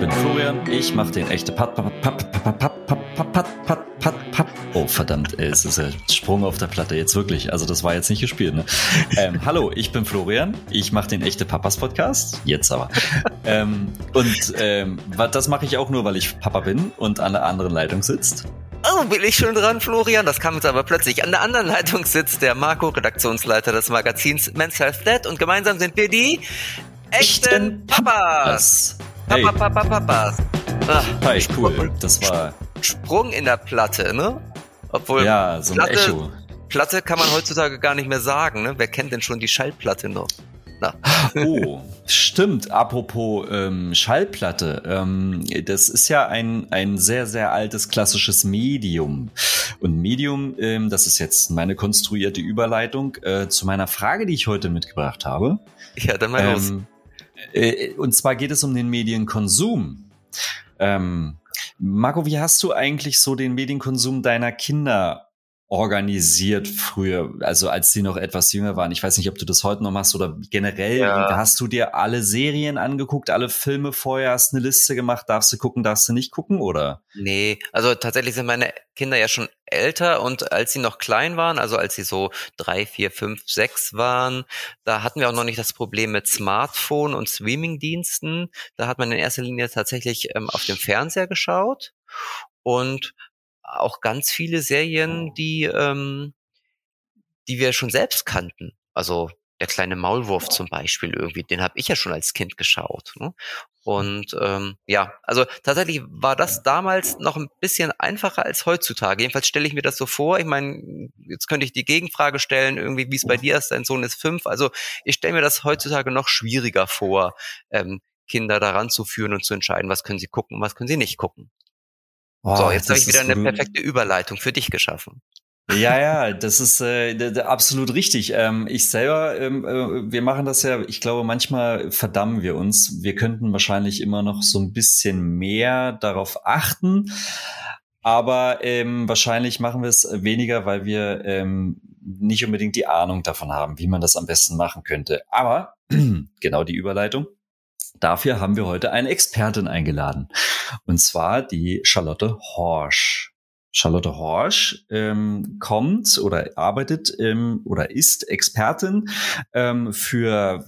bin Florian. Ich mache den echte Pat, Pat, Pat, Pat, Pat, Pat, Pat, Pat, Pat. Oh, verdammt, ey, es ist ein Sprung auf der Platte, jetzt wirklich. Also, das war jetzt nicht gespielt, ne? Ähm, hallo, ich bin Florian. Ich mache den echte Papas Podcast. Jetzt aber. ähm, und ähm, das mache ich auch nur, weil ich Papa bin und an der anderen Leitung sitzt. Oh, bin ich schon dran, Florian? Das kam jetzt aber plötzlich. An der anderen Leitung sitzt der Marco, Redaktionsleiter des Magazins Men's Health Dead und gemeinsam sind wir die echten Papas. Hey. Papa, Papa, Papas. Ah, Hi, cool. Das war Sprung in der Platte, ne? Obwohl ja so ein Platte, Echo. Platte kann man heutzutage gar nicht mehr sagen, ne? Wer kennt denn schon die Schallplatte noch? Na. Oh, stimmt. Apropos ähm, Schallplatte. Ähm, das ist ja ein, ein sehr, sehr altes klassisches Medium. Und Medium, ähm, das ist jetzt meine konstruierte Überleitung äh, zu meiner Frage, die ich heute mitgebracht habe. Ja, dann mal los. Ähm, äh, und zwar geht es um den Medienkonsum. Ähm, Marco, wie hast du eigentlich so den Medienkonsum deiner Kinder organisiert früher, also als sie noch etwas jünger waren. Ich weiß nicht, ob du das heute noch machst oder generell. Ja. Hast du dir alle Serien angeguckt, alle Filme vorher, hast eine Liste gemacht, darfst du gucken, darfst du nicht gucken, oder? Nee, also tatsächlich sind meine Kinder ja schon älter und als sie noch klein waren, also als sie so drei, vier, fünf, sechs waren, da hatten wir auch noch nicht das Problem mit Smartphone und Streamingdiensten. Da hat man in erster Linie tatsächlich ähm, auf dem Fernseher geschaut und auch ganz viele Serien, die, ähm, die wir schon selbst kannten. Also der kleine Maulwurf zum Beispiel irgendwie, den habe ich ja schon als Kind geschaut. Ne? Und ähm, ja, also tatsächlich war das damals noch ein bisschen einfacher als heutzutage. Jedenfalls stelle ich mir das so vor. Ich meine, jetzt könnte ich die Gegenfrage stellen, irgendwie, wie es bei dir ist, dein Sohn ist fünf. Also ich stelle mir das heutzutage noch schwieriger vor, ähm, Kinder daran zu führen und zu entscheiden, was können sie gucken und was können sie nicht gucken. Oh, so, jetzt habe ich wieder eine perfekte Überleitung für dich geschaffen. Ja, ja, das ist äh, absolut richtig. Ähm, ich selber, ähm, äh, wir machen das ja, ich glaube, manchmal verdammen wir uns. Wir könnten wahrscheinlich immer noch so ein bisschen mehr darauf achten. Aber ähm, wahrscheinlich machen wir es weniger, weil wir ähm, nicht unbedingt die Ahnung davon haben, wie man das am besten machen könnte. Aber genau die Überleitung. Dafür haben wir heute eine Expertin eingeladen. Und zwar die Charlotte Horsch. Charlotte Horsch ähm, kommt oder arbeitet ähm, oder ist Expertin ähm, für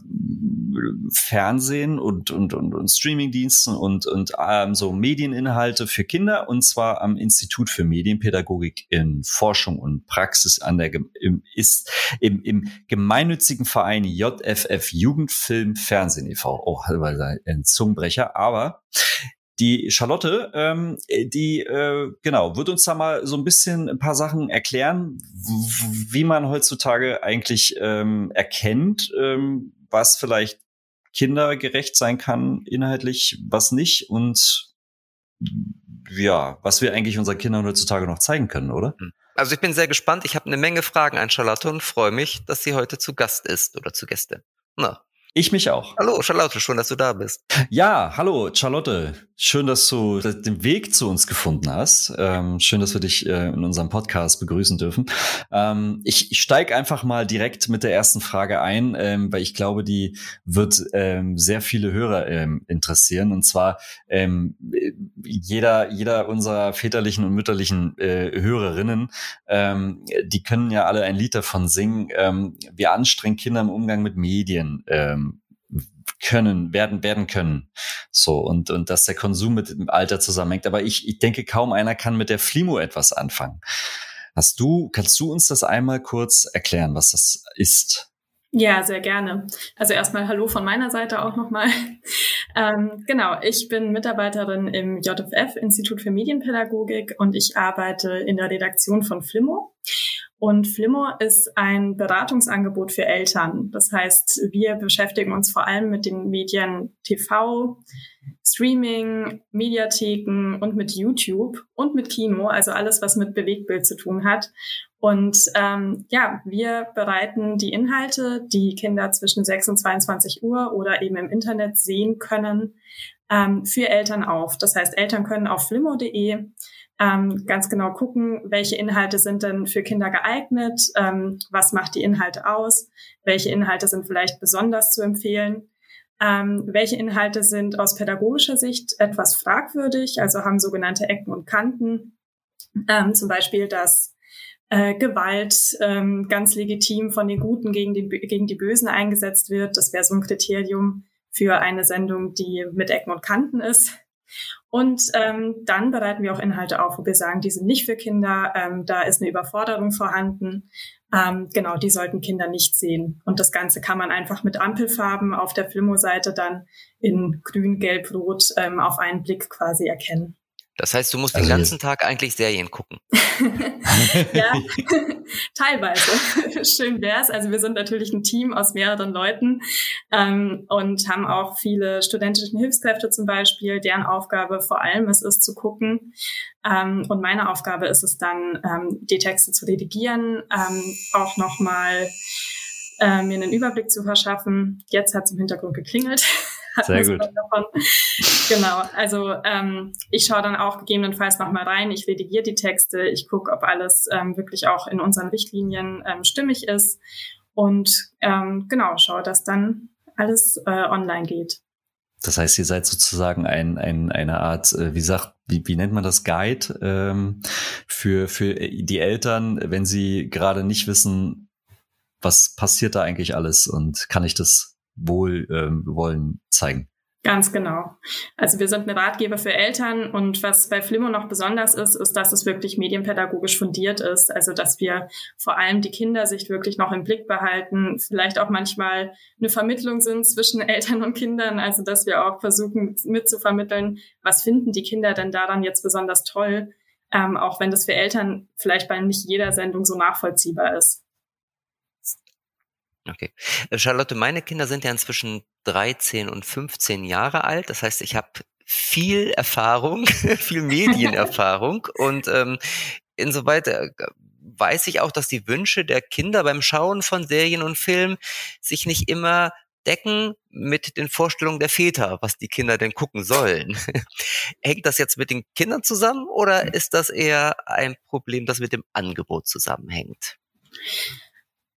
Fernsehen und, und, und, und Streamingdiensten und, und ähm, so Medieninhalte für Kinder und zwar am Institut für Medienpädagogik in Forschung und Praxis an der im, ist im, im gemeinnützigen Verein JFF Jugendfilm Fernsehen e.V. Oh, ein Zungenbrecher, aber die Charlotte, ähm, die äh, genau, wird uns da mal so ein bisschen ein paar Sachen erklären, wie man heutzutage eigentlich ähm, erkennt, ähm, was vielleicht kindergerecht sein kann inhaltlich, was nicht und ja, was wir eigentlich unseren Kindern heutzutage noch zeigen können, oder? Also ich bin sehr gespannt. Ich habe eine Menge Fragen an Charlotte und freue mich, dass sie heute zu Gast ist oder zu Gäste. Na, Ich mich auch. hallo Charlotte, schön, dass du da bist. Ja, hallo Charlotte. Schön, dass du den Weg zu uns gefunden hast. Ähm, schön, dass wir dich äh, in unserem Podcast begrüßen dürfen. Ähm, ich ich steige einfach mal direkt mit der ersten Frage ein, ähm, weil ich glaube, die wird ähm, sehr viele Hörer ähm, interessieren. Und zwar ähm, jeder, jeder unserer väterlichen und mütterlichen äh, Hörerinnen, ähm, die können ja alle ein Lied davon singen, wie anstrengend Kinder im Umgang mit Medien können, werden, werden können. So, und, und dass der Konsum mit dem Alter zusammenhängt. Aber ich, ich denke, kaum einer kann mit der Flimo etwas anfangen. Hast du, kannst du uns das einmal kurz erklären, was das ist? Ja, sehr gerne. Also erstmal Hallo von meiner Seite auch nochmal. Ähm, genau, ich bin Mitarbeiterin im JFF, Institut für Medienpädagogik, und ich arbeite in der Redaktion von Flimmo. Und Flimmo ist ein Beratungsangebot für Eltern. Das heißt, wir beschäftigen uns vor allem mit den Medien TV, Streaming, Mediatheken und mit YouTube und mit Kino, also alles, was mit Bewegtbild zu tun hat. Und ähm, ja, wir bereiten die Inhalte, die Kinder zwischen 6 und 22 Uhr oder eben im Internet sehen können, ähm, für Eltern auf. Das heißt, Eltern können auf flimmo.de ähm, ganz genau gucken, welche Inhalte sind denn für Kinder geeignet, ähm, was macht die Inhalte aus, welche Inhalte sind vielleicht besonders zu empfehlen. Ähm, welche Inhalte sind aus pädagogischer Sicht etwas fragwürdig, also haben sogenannte Ecken und Kanten. Ähm, zum Beispiel, dass äh, Gewalt ähm, ganz legitim von den Guten gegen die, gegen die Bösen eingesetzt wird. Das wäre so ein Kriterium für eine Sendung, die mit Ecken und Kanten ist. Und ähm, dann bereiten wir auch Inhalte auf, wo wir sagen, die sind nicht für Kinder, ähm, da ist eine Überforderung vorhanden. Ähm, genau, die sollten Kinder nicht sehen. Und das Ganze kann man einfach mit Ampelfarben auf der Filmo-Seite dann in grün, gelb, rot ähm, auf einen Blick quasi erkennen. Das heißt, du musst also den ganzen Tag eigentlich Serien gucken. ja, teilweise. Schön wär's. Also wir sind natürlich ein Team aus mehreren Leuten ähm, und haben auch viele studentische Hilfskräfte zum Beispiel, deren Aufgabe vor allem es ist zu gucken. Ähm, und meine Aufgabe ist es dann, ähm, die Texte zu redigieren, ähm, auch nochmal äh, mir einen Überblick zu verschaffen. Jetzt hat es im Hintergrund geklingelt. Sehr gut. Davon. Genau, also ähm, ich schaue dann auch gegebenenfalls nochmal rein, ich redigiere die Texte, ich gucke, ob alles ähm, wirklich auch in unseren Richtlinien ähm, stimmig ist und ähm, genau, schaue, dass dann alles äh, online geht. Das heißt, ihr seid sozusagen ein, ein, eine Art, äh, wie sagt, wie, wie nennt man das, Guide ähm, für, für die Eltern, wenn sie gerade nicht wissen, was passiert da eigentlich alles und kann ich das wohl ähm, wollen zeigen. Ganz genau. Also wir sind eine Ratgeber für Eltern und was bei Flimmo noch besonders ist, ist, dass es wirklich medienpädagogisch fundiert ist. Also dass wir vor allem die Kindersicht wirklich noch im Blick behalten, vielleicht auch manchmal eine Vermittlung sind zwischen Eltern und Kindern. Also dass wir auch versuchen mitzuvermitteln, was finden die Kinder denn daran jetzt besonders toll, ähm, auch wenn das für Eltern vielleicht bei nicht jeder Sendung so nachvollziehbar ist. Okay. Äh, Charlotte, meine Kinder sind ja inzwischen 13 und 15 Jahre alt. Das heißt, ich habe viel Erfahrung, viel Medienerfahrung und ähm, insoweit äh, weiß ich auch, dass die Wünsche der Kinder beim Schauen von Serien und Filmen sich nicht immer decken mit den Vorstellungen der Väter, was die Kinder denn gucken sollen. Hängt das jetzt mit den Kindern zusammen oder ist das eher ein Problem, das mit dem Angebot zusammenhängt?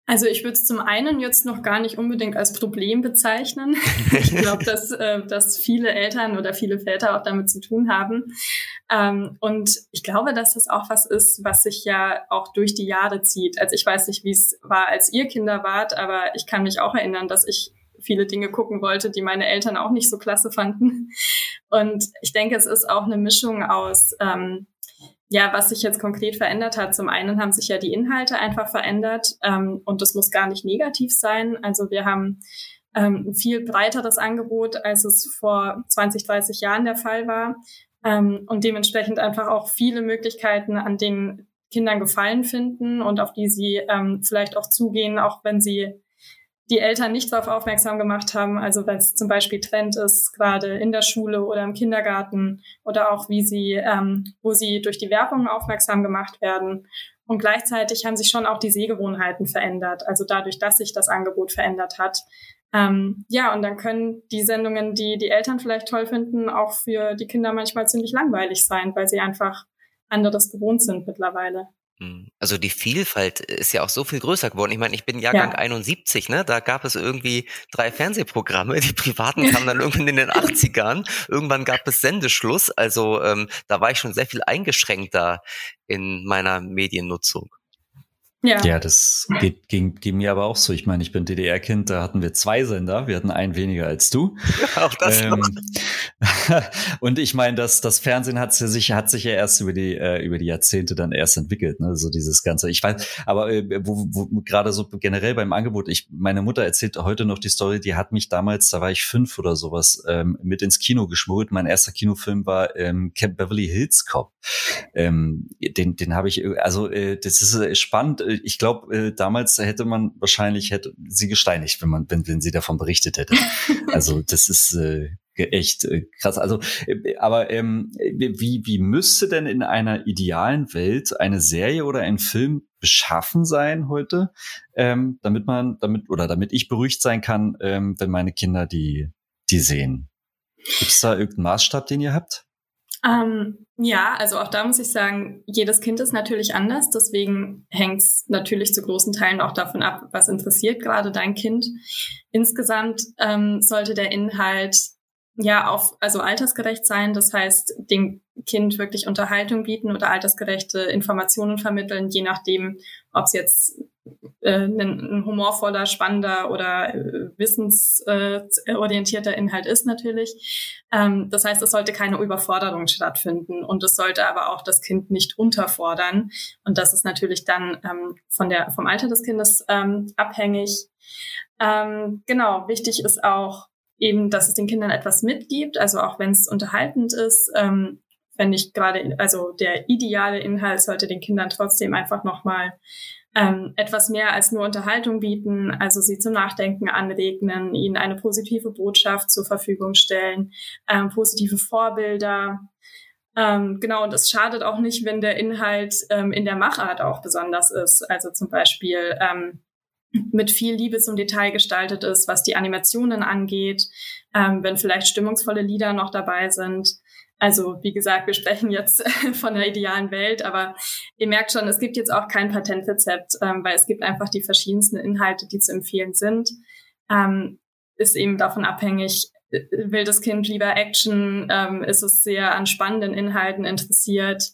Also ich würde es zum einen jetzt noch gar nicht unbedingt als Problem bezeichnen. ich glaube, dass, äh, dass viele Eltern oder viele Väter auch damit zu tun haben. Ähm, und ich glaube, dass das auch was ist, was sich ja auch durch die Jahre zieht. Also ich weiß nicht, wie es war, als ihr Kinder wart, aber ich kann mich auch erinnern, dass ich viele Dinge gucken wollte, die meine Eltern auch nicht so klasse fanden. Und ich denke, es ist auch eine Mischung aus ähm, ja, was sich jetzt konkret verändert hat, zum einen haben sich ja die Inhalte einfach verändert ähm, und das muss gar nicht negativ sein. Also wir haben ähm, ein viel breiteres Angebot, als es vor 20, 30 Jahren der Fall war ähm, und dementsprechend einfach auch viele Möglichkeiten, an denen Kindern Gefallen finden und auf die sie ähm, vielleicht auch zugehen, auch wenn sie die Eltern nicht darauf aufmerksam gemacht haben. Also wenn es zum Beispiel Trend ist, gerade in der Schule oder im Kindergarten oder auch wie sie, ähm, wo sie durch die Werbung aufmerksam gemacht werden. Und gleichzeitig haben sich schon auch die Sehgewohnheiten verändert. Also dadurch, dass sich das Angebot verändert hat. Ähm, ja, und dann können die Sendungen, die die Eltern vielleicht toll finden, auch für die Kinder manchmal ziemlich langweilig sein, weil sie einfach anderes gewohnt sind mittlerweile. Hm. Also die Vielfalt ist ja auch so viel größer geworden. Ich meine, ich bin Jahrgang ja. 71, ne? Da gab es irgendwie drei Fernsehprogramme. Die privaten kamen dann irgendwann in den 80ern. Irgendwann gab es Sendeschluss. Also ähm, da war ich schon sehr viel eingeschränkter in meiner Mediennutzung. Ja, ja das geht, ging, ging mir aber auch so. Ich meine, ich bin DDR-Kind, da hatten wir zwei Sender, wir hatten einen weniger als du. Ja, auch das ähm, Und ich meine, das, das Fernsehen hat sich, hat sich ja erst über die, äh, über die Jahrzehnte dann erst entwickelt, ne? So dieses Ganze. Ich weiß, aber äh, wo, wo gerade so generell beim Angebot, ich, meine Mutter erzählt heute noch die Story, die hat mich damals, da war ich fünf oder sowas, ähm, mit ins Kino geschmuggelt. Mein erster Kinofilm war ähm, Camp Beverly Hills Cop. Ähm, den, den habe ich, also äh, das ist äh, spannend ich glaube, äh, damals hätte man wahrscheinlich hätte sie gesteinigt, wenn man, wenn, wenn sie davon berichtet hätte. also das ist äh, echt äh, krass. Also, äh, aber ähm, wie, wie müsste denn in einer idealen Welt eine Serie oder ein Film beschaffen sein heute, ähm, damit man, damit, oder damit ich beruhigt sein kann, ähm, wenn meine Kinder die, die sehen? Gibt es da irgendeinen Maßstab, den ihr habt? Ähm, ja, also auch da muss ich sagen, jedes Kind ist natürlich anders. Deswegen hängt es natürlich zu großen Teilen auch davon ab, was interessiert gerade dein Kind. Insgesamt ähm, sollte der Inhalt ja auf also altersgerecht sein. Das heißt, dem Kind wirklich Unterhaltung bieten oder altersgerechte Informationen vermitteln, je nachdem, ob es jetzt äh, ein, ein humorvoller, spannender oder äh, wissensorientierter Inhalt ist natürlich. Ähm, das heißt, es sollte keine Überforderung stattfinden und es sollte aber auch das Kind nicht unterfordern. Und das ist natürlich dann ähm, von der, vom Alter des Kindes ähm, abhängig. Ähm, genau, wichtig ist auch eben, dass es den Kindern etwas mitgibt, also auch wenn es unterhaltend ist, ähm, wenn nicht gerade, also der ideale Inhalt sollte den Kindern trotzdem einfach nochmal ähm, etwas mehr als nur Unterhaltung bieten, also sie zum Nachdenken anregnen, ihnen eine positive Botschaft zur Verfügung stellen, ähm, positive Vorbilder. Ähm, genau, und es schadet auch nicht, wenn der Inhalt ähm, in der Machart auch besonders ist. Also zum Beispiel ähm, mit viel Liebe zum Detail gestaltet ist, was die Animationen angeht, ähm, wenn vielleicht stimmungsvolle Lieder noch dabei sind. Also wie gesagt, wir sprechen jetzt von der idealen Welt, aber ihr merkt schon, es gibt jetzt auch kein Patentrezept, ähm, weil es gibt einfach die verschiedensten Inhalte, die zu empfehlen sind. Ähm, ist eben davon abhängig, äh, will das Kind lieber Action, ähm, ist es sehr an spannenden Inhalten interessiert,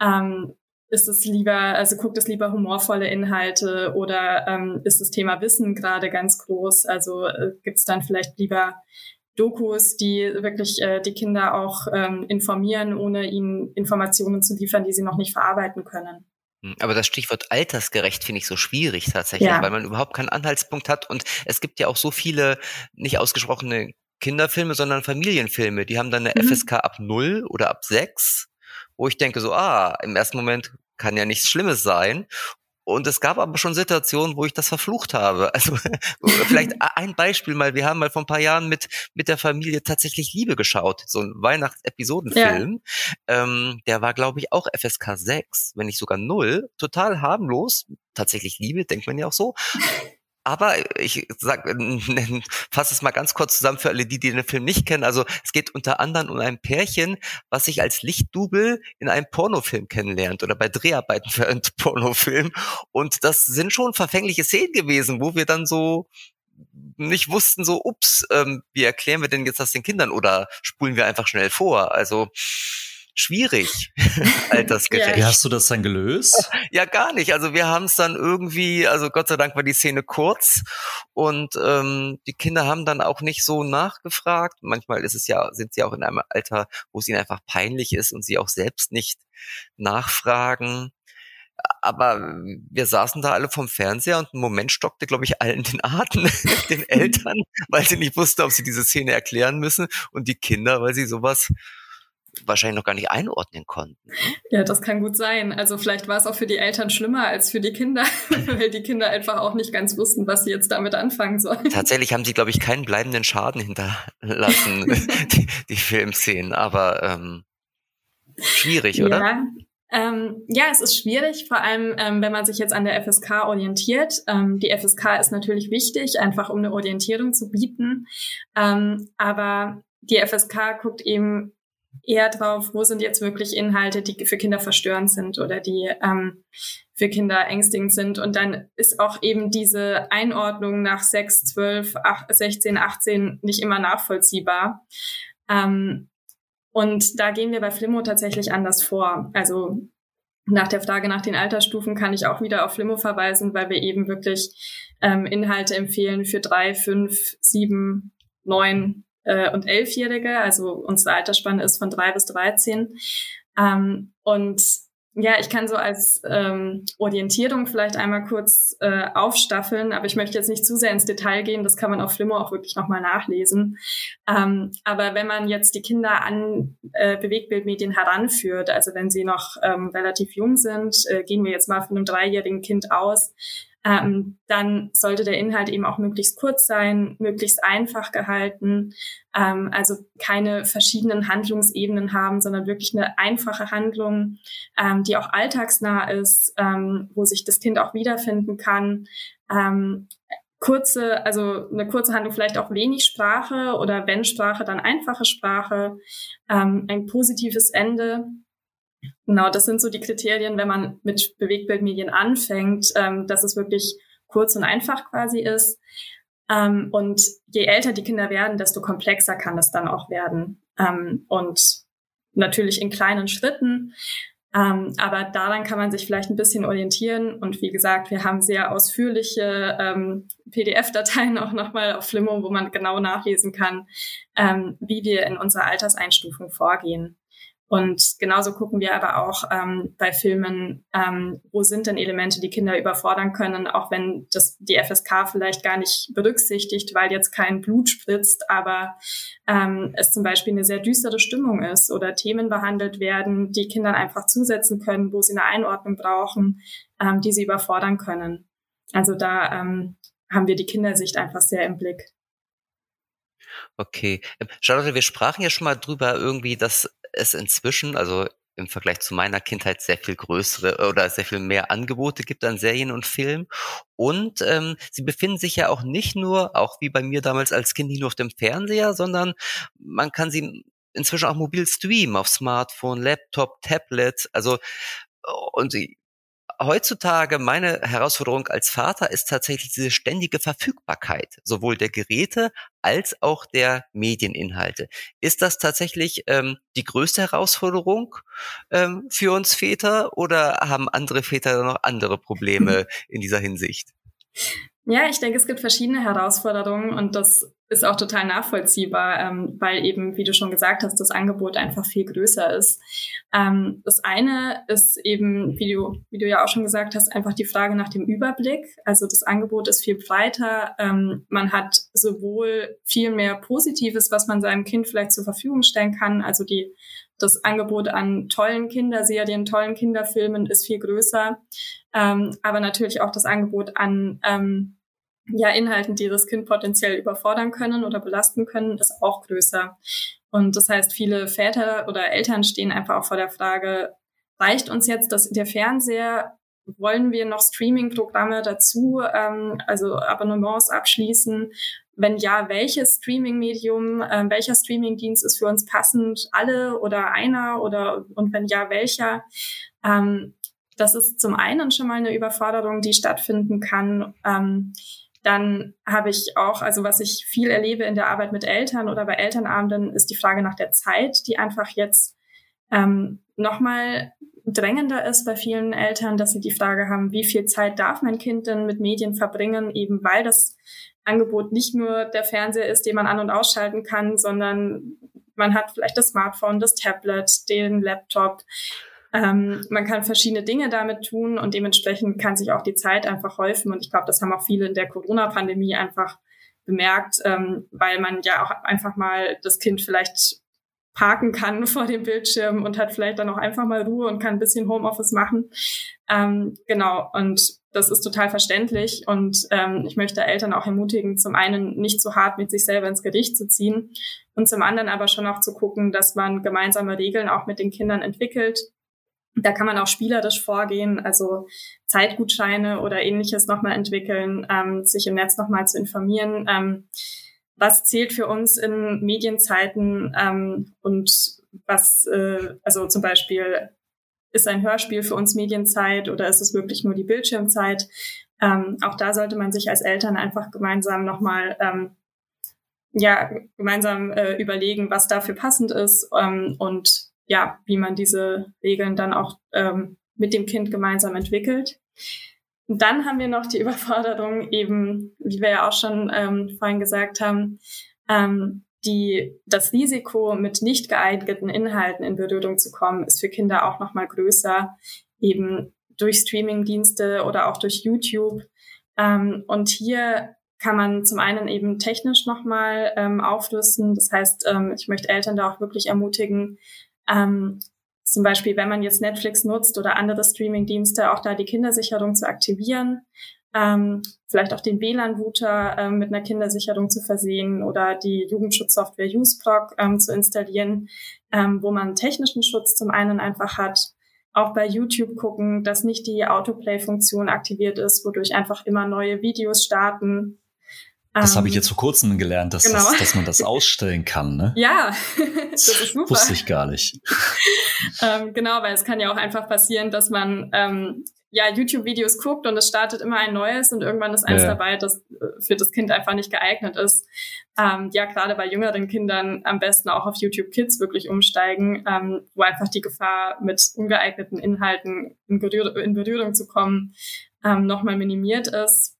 ähm, ist es lieber, also guckt es lieber humorvolle Inhalte oder ähm, ist das Thema Wissen gerade ganz groß? Also äh, gibt es dann vielleicht lieber Dokus, die wirklich äh, die Kinder auch ähm, informieren, ohne ihnen Informationen zu liefern, die sie noch nicht verarbeiten können. Hm, aber das Stichwort altersgerecht finde ich so schwierig tatsächlich, ja. weil man überhaupt keinen Anhaltspunkt hat und es gibt ja auch so viele nicht ausgesprochene Kinderfilme, sondern Familienfilme, die haben dann eine mhm. FSK ab null oder ab sechs, wo ich denke so, ah, im ersten Moment kann ja nichts Schlimmes sein. Und es gab aber schon Situationen, wo ich das verflucht habe. Also vielleicht ein Beispiel mal. Wir haben mal vor ein paar Jahren mit, mit der Familie tatsächlich Liebe geschaut. So ein Weihnachtsepisodenfilm. Ja. Ähm, der war, glaube ich, auch FSK 6, wenn nicht sogar 0. Total harmlos. Tatsächlich Liebe, denkt man ja auch so. Aber ich sag, fasse es mal ganz kurz zusammen für alle, die, die den Film nicht kennen. Also es geht unter anderem um ein Pärchen, was sich als Lichtdubel in einem Pornofilm kennenlernt oder bei Dreharbeiten für einen Pornofilm. Und das sind schon verfängliche Szenen gewesen, wo wir dann so nicht wussten, so, ups, ähm, wie erklären wir denn jetzt das den Kindern oder spulen wir einfach schnell vor? Also schwierig, altersgerecht. Wie hast du das dann gelöst? Ja, gar nicht. Also wir haben es dann irgendwie, also Gott sei Dank war die Szene kurz und ähm, die Kinder haben dann auch nicht so nachgefragt. Manchmal ist es ja, sind sie auch in einem Alter, wo es ihnen einfach peinlich ist und sie auch selbst nicht nachfragen. Aber wir saßen da alle vom Fernseher und im Moment stockte, glaube ich, allen den Atem, den Eltern, weil sie nicht wussten, ob sie diese Szene erklären müssen und die Kinder, weil sie sowas wahrscheinlich noch gar nicht einordnen konnten. Ne? Ja, das kann gut sein. Also vielleicht war es auch für die Eltern schlimmer als für die Kinder, weil die Kinder einfach auch nicht ganz wussten, was sie jetzt damit anfangen sollen. Tatsächlich haben sie, glaube ich, keinen bleibenden Schaden hinterlassen, die, die Filmszenen, aber ähm, schwierig, oder? Ja. Ähm, ja, es ist schwierig, vor allem ähm, wenn man sich jetzt an der FSK orientiert. Ähm, die FSK ist natürlich wichtig, einfach um eine Orientierung zu bieten. Ähm, aber die FSK guckt eben eher drauf, wo sind jetzt wirklich Inhalte, die für Kinder verstörend sind oder die ähm, für Kinder ängstigend sind. Und dann ist auch eben diese Einordnung nach 6, 12, 8, 16, 18 nicht immer nachvollziehbar. Ähm, und da gehen wir bei Flimmo tatsächlich anders vor. Also nach der Frage nach den Altersstufen kann ich auch wieder auf Flimmo verweisen, weil wir eben wirklich ähm, Inhalte empfehlen für drei, fünf, sieben, neun äh, und Elfjährige. Also unsere Altersspanne ist von drei bis dreizehn. Ähm, und ja, ich kann so als ähm, Orientierung vielleicht einmal kurz äh, aufstaffeln, aber ich möchte jetzt nicht zu sehr ins Detail gehen. Das kann man auf Flimmo auch wirklich nochmal nachlesen. Ähm, aber wenn man jetzt die Kinder an äh, Bewegtbildmedien heranführt, also wenn sie noch ähm, relativ jung sind, äh, gehen wir jetzt mal von einem dreijährigen Kind aus, ähm, dann sollte der Inhalt eben auch möglichst kurz sein, möglichst einfach gehalten, ähm, also keine verschiedenen Handlungsebenen haben, sondern wirklich eine einfache Handlung, ähm, die auch alltagsnah ist, ähm, wo sich das Kind auch wiederfinden kann. Ähm, kurze, also eine kurze Handlung, vielleicht auch wenig Sprache oder wenn Sprache, dann einfache Sprache, ähm, ein positives Ende. Genau, das sind so die Kriterien, wenn man mit Bewegtbildmedien anfängt, ähm, dass es wirklich kurz und einfach quasi ist. Ähm, und je älter die Kinder werden, desto komplexer kann das dann auch werden. Ähm, und natürlich in kleinen Schritten. Ähm, aber daran kann man sich vielleicht ein bisschen orientieren. Und wie gesagt, wir haben sehr ausführliche ähm, PDF-Dateien auch nochmal auf Flimmo, wo man genau nachlesen kann, ähm, wie wir in unserer Alterseinstufung vorgehen. Und genauso gucken wir aber auch ähm, bei Filmen, ähm, wo sind denn Elemente, die Kinder überfordern können, auch wenn das die FSK vielleicht gar nicht berücksichtigt, weil jetzt kein Blut spritzt, aber ähm, es zum Beispiel eine sehr düstere Stimmung ist oder Themen behandelt werden, die Kindern einfach zusetzen können, wo sie eine Einordnung brauchen, ähm, die sie überfordern können. Also da ähm, haben wir die Kindersicht einfach sehr im Blick. Okay. Ähm, Charlotte, wir sprachen ja schon mal drüber irgendwie, dass es inzwischen, also im Vergleich zu meiner Kindheit sehr viel größere oder sehr viel mehr Angebote gibt an Serien und Filmen. Und ähm, sie befinden sich ja auch nicht nur, auch wie bei mir damals als Kind, nicht nur auf dem Fernseher, sondern man kann sie inzwischen auch mobil streamen auf Smartphone, Laptop, Tablet. Also und sie heutzutage meine Herausforderung als Vater ist tatsächlich diese ständige Verfügbarkeit, sowohl der Geräte als auch der Medieninhalte. Ist das tatsächlich ähm, die größte Herausforderung ähm, für uns Väter oder haben andere Väter noch andere Probleme in dieser Hinsicht? Ja, ich denke, es gibt verschiedene Herausforderungen und das ist auch total nachvollziehbar, ähm, weil eben, wie du schon gesagt hast, das Angebot einfach viel größer ist. Ähm, das eine ist eben, wie du, wie du ja auch schon gesagt hast, einfach die Frage nach dem Überblick. Also das Angebot ist viel breiter. Ähm, man hat sowohl viel mehr Positives, was man seinem Kind vielleicht zur Verfügung stellen kann. Also die, das Angebot an tollen Kinderserien, tollen Kinderfilmen ist viel größer ähm, aber natürlich auch das Angebot an ähm, ja, Inhalten, die das Kind potenziell überfordern können oder belasten können, ist auch größer. Und das heißt, viele Väter oder Eltern stehen einfach auch vor der Frage, reicht uns jetzt das, der Fernseher? Wollen wir noch Streaming-Programme dazu, ähm, also Abonnements abschließen? Wenn ja, welches Streaming-Medium, äh, welcher Streaming-Dienst ist für uns passend? Alle oder einer oder und wenn ja, welcher? Ähm, das ist zum einen schon mal eine Überforderung, die stattfinden kann. Ähm, dann habe ich auch, also was ich viel erlebe in der Arbeit mit Eltern oder bei Elternabenden, ist die Frage nach der Zeit, die einfach jetzt ähm, nochmal drängender ist bei vielen Eltern, dass sie die Frage haben, wie viel Zeit darf mein Kind denn mit Medien verbringen, eben weil das Angebot nicht nur der Fernseher ist, den man an- und ausschalten kann, sondern man hat vielleicht das Smartphone, das Tablet, den Laptop, ähm, man kann verschiedene Dinge damit tun und dementsprechend kann sich auch die Zeit einfach häufen. Und ich glaube, das haben auch viele in der Corona-Pandemie einfach bemerkt, ähm, weil man ja auch einfach mal das Kind vielleicht parken kann vor dem Bildschirm und hat vielleicht dann auch einfach mal Ruhe und kann ein bisschen Homeoffice machen. Ähm, genau, und das ist total verständlich und ähm, ich möchte Eltern auch ermutigen, zum einen nicht so hart mit sich selber ins Gericht zu ziehen und zum anderen aber schon auch zu gucken, dass man gemeinsame Regeln auch mit den Kindern entwickelt, da kann man auch spielerisch vorgehen, also Zeitgutscheine oder ähnliches nochmal entwickeln, ähm, sich im Netz nochmal zu informieren. Ähm, was zählt für uns in Medienzeiten ähm, und was, äh, also zum Beispiel, ist ein Hörspiel für uns Medienzeit oder ist es wirklich nur die Bildschirmzeit? Ähm, auch da sollte man sich als Eltern einfach gemeinsam nochmal ähm, ja, gemeinsam äh, überlegen, was dafür passend ist ähm, und ja, wie man diese Regeln dann auch ähm, mit dem Kind gemeinsam entwickelt. Und dann haben wir noch die Überforderung eben, wie wir ja auch schon ähm, vorhin gesagt haben, ähm, die, das Risiko, mit nicht geeigneten Inhalten in Berührung zu kommen, ist für Kinder auch noch mal größer, eben durch Streamingdienste oder auch durch YouTube. Ähm, und hier kann man zum einen eben technisch nochmal ähm, aufrüsten. Das heißt, ähm, ich möchte Eltern da auch wirklich ermutigen, ähm, zum Beispiel, wenn man jetzt Netflix nutzt oder andere Streaming-Dienste, auch da die Kindersicherung zu aktivieren, ähm, vielleicht auch den WLAN-Router ähm, mit einer Kindersicherung zu versehen oder die Jugendschutzsoftware UseProc ähm, zu installieren, ähm, wo man technischen Schutz zum einen einfach hat. Auch bei YouTube gucken, dass nicht die Autoplay-Funktion aktiviert ist, wodurch einfach immer neue Videos starten. Das habe ich ähm, jetzt vor kurzem gelernt, dass, genau. das, dass man das ausstellen kann, ne? Ja, das ist super. Wusste ich gar nicht. ähm, genau, weil es kann ja auch einfach passieren, dass man ähm, ja YouTube-Videos guckt und es startet immer ein neues und irgendwann ist eins ja. dabei, das äh, für das Kind einfach nicht geeignet ist. Ähm, ja, gerade bei jüngeren Kindern am besten auch auf YouTube Kids wirklich umsteigen, ähm, wo einfach die Gefahr, mit ungeeigneten Inhalten in, Berühr in Berührung zu kommen, ähm, nochmal minimiert ist.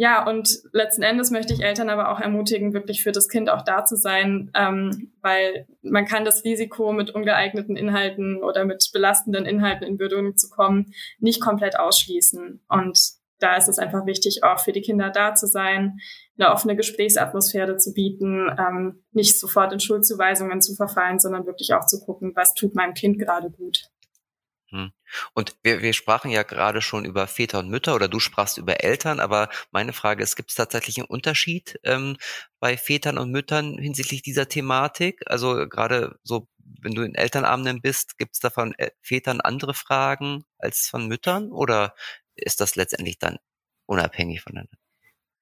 Ja, und letzten Endes möchte ich Eltern aber auch ermutigen, wirklich für das Kind auch da zu sein, ähm, weil man kann das Risiko, mit ungeeigneten Inhalten oder mit belastenden Inhalten in Berührung zu kommen, nicht komplett ausschließen. Und da ist es einfach wichtig, auch für die Kinder da zu sein, eine offene Gesprächsatmosphäre zu bieten, ähm, nicht sofort in Schuldzuweisungen zu verfallen, sondern wirklich auch zu gucken, was tut meinem Kind gerade gut. Hm. Und wir, wir sprachen ja gerade schon über Väter und Mütter oder du sprachst über Eltern, aber meine Frage ist, gibt es tatsächlich einen Unterschied ähm, bei Vätern und Müttern hinsichtlich dieser Thematik? Also gerade so, wenn du in Elternabenden bist, gibt es da von äh, Vätern andere Fragen als von Müttern oder ist das letztendlich dann unabhängig voneinander?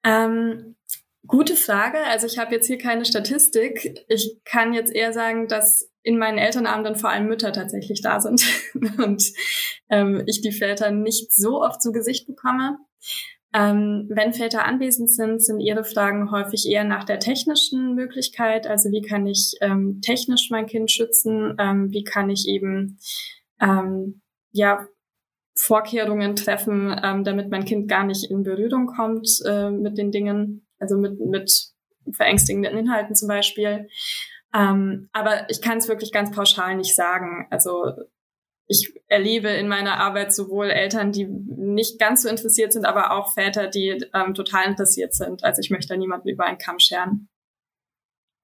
Ähm, Gute Frage. Also ich habe jetzt hier keine Statistik. Ich kann jetzt eher sagen, dass in meinen Elternabenden vor allem Mütter tatsächlich da sind und ähm, ich die Väter nicht so oft zu Gesicht bekomme. Ähm, wenn Väter anwesend sind, sind ihre Fragen häufig eher nach der technischen Möglichkeit. Also wie kann ich ähm, technisch mein Kind schützen? Ähm, wie kann ich eben ähm, ja Vorkehrungen treffen, ähm, damit mein Kind gar nicht in Berührung kommt äh, mit den Dingen, also mit, mit verängstigenden Inhalten zum Beispiel. Ähm, aber ich kann es wirklich ganz pauschal nicht sagen. Also ich erlebe in meiner Arbeit sowohl Eltern, die nicht ganz so interessiert sind, aber auch Väter, die ähm, total interessiert sind. Also ich möchte da niemanden über einen Kamm scheren.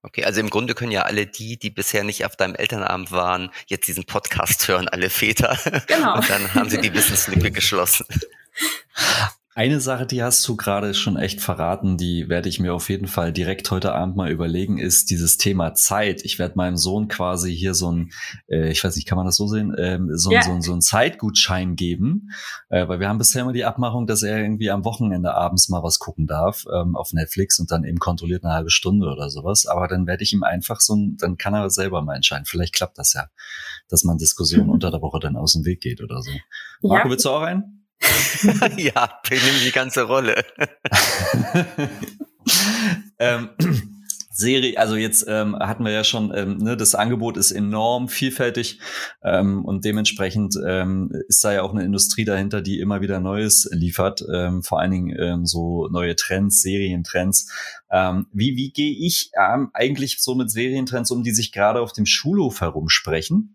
Okay, also im Grunde können ja alle die, die bisher nicht auf deinem Elternabend waren, jetzt diesen Podcast hören, alle Väter. Genau. Und dann haben sie die Wissenslücke geschlossen. Eine Sache, die hast du gerade schon echt verraten, die werde ich mir auf jeden Fall direkt heute Abend mal überlegen, ist dieses Thema Zeit. Ich werde meinem Sohn quasi hier so ein, äh, ich weiß nicht, kann man das so sehen, ähm, so, yeah. so, so ein Zeitgutschein geben, äh, weil wir haben bisher immer die Abmachung, dass er irgendwie am Wochenende abends mal was gucken darf ähm, auf Netflix und dann eben kontrolliert eine halbe Stunde oder sowas. Aber dann werde ich ihm einfach so ein, dann kann er selber mal entscheiden. Vielleicht klappt das ja, dass man Diskussionen unter der Woche dann aus dem Weg geht oder so. Marco, ja. willst du auch rein? ja, nehme die ganze Rolle. ähm, Serie, also jetzt ähm, hatten wir ja schon, ähm, ne, das Angebot ist enorm vielfältig ähm, und dementsprechend ähm, ist da ja auch eine Industrie dahinter, die immer wieder Neues liefert, ähm, vor allen Dingen ähm, so neue Trends, Serientrends. Ähm, wie wie gehe ich ähm, eigentlich so mit Serientrends um, die sich gerade auf dem Schulhof herumsprechen?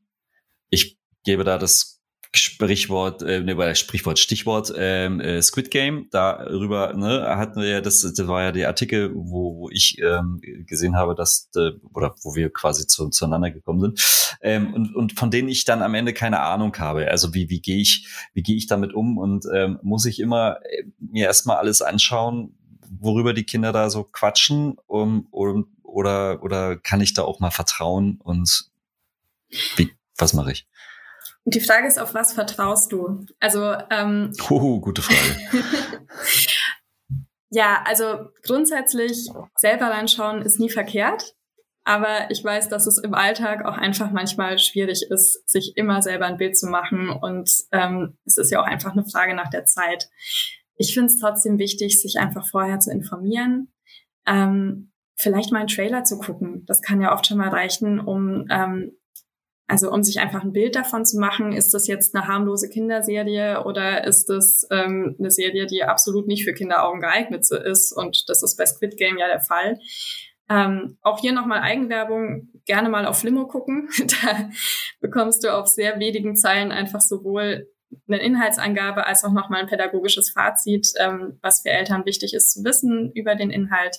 Ich gebe da das Sprichwort, äh, ne, Sprichwort, Stichwort ähm, äh, Squid Game. Darüber ne, hatten wir ja das, das war ja der Artikel, wo, wo ich ähm, gesehen habe, dass äh, oder wo wir quasi zu, zueinander gekommen sind ähm, und, und von denen ich dann am Ende keine Ahnung habe. Also wie wie gehe ich wie gehe ich damit um und ähm, muss ich immer äh, mir erstmal alles anschauen, worüber die Kinder da so quatschen um, um, oder oder kann ich da auch mal vertrauen und wie was mache ich? Die Frage ist, auf was vertraust du? Also ähm, oh, gute Frage. ja, also grundsätzlich selber reinschauen ist nie verkehrt. Aber ich weiß, dass es im Alltag auch einfach manchmal schwierig ist, sich immer selber ein Bild zu machen. Und ähm, es ist ja auch einfach eine Frage nach der Zeit. Ich finde es trotzdem wichtig, sich einfach vorher zu informieren. Ähm, vielleicht mal einen Trailer zu gucken. Das kann ja oft schon mal reichen, um ähm, also um sich einfach ein Bild davon zu machen, ist das jetzt eine harmlose Kinderserie oder ist das ähm, eine Serie, die absolut nicht für Kinderaugen geeignet ist? Und das ist bei Squid Game ja der Fall. Ähm, auch hier nochmal Eigenwerbung, gerne mal auf Limo gucken. da bekommst du auf sehr wenigen Zeilen einfach sowohl eine Inhaltsangabe als auch nochmal ein pädagogisches Fazit, ähm, was für Eltern wichtig ist zu wissen über den Inhalt.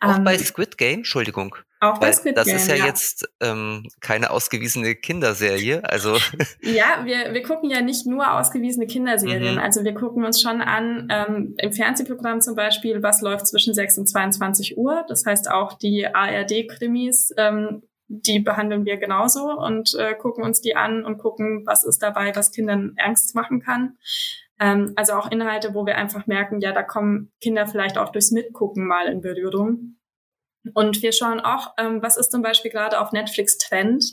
Auch ähm, bei Squid Game, Entschuldigung. Auch bei Squid das Game. Das ist ja, ja. jetzt ähm, keine ausgewiesene Kinderserie. Also ja, wir, wir gucken ja nicht nur ausgewiesene Kinderserien. Mhm. Also wir gucken uns schon an, ähm, im Fernsehprogramm zum Beispiel, was läuft zwischen 6 und 22 Uhr. Das heißt auch die ARD-Krimis, ähm, die behandeln wir genauso und äh, gucken uns die an und gucken, was ist dabei, was Kindern Angst machen kann. Ähm, also auch Inhalte, wo wir einfach merken, ja, da kommen Kinder vielleicht auch durchs Mitgucken mal in Berührung. Und wir schauen auch, ähm, was ist zum Beispiel gerade auf Netflix Trend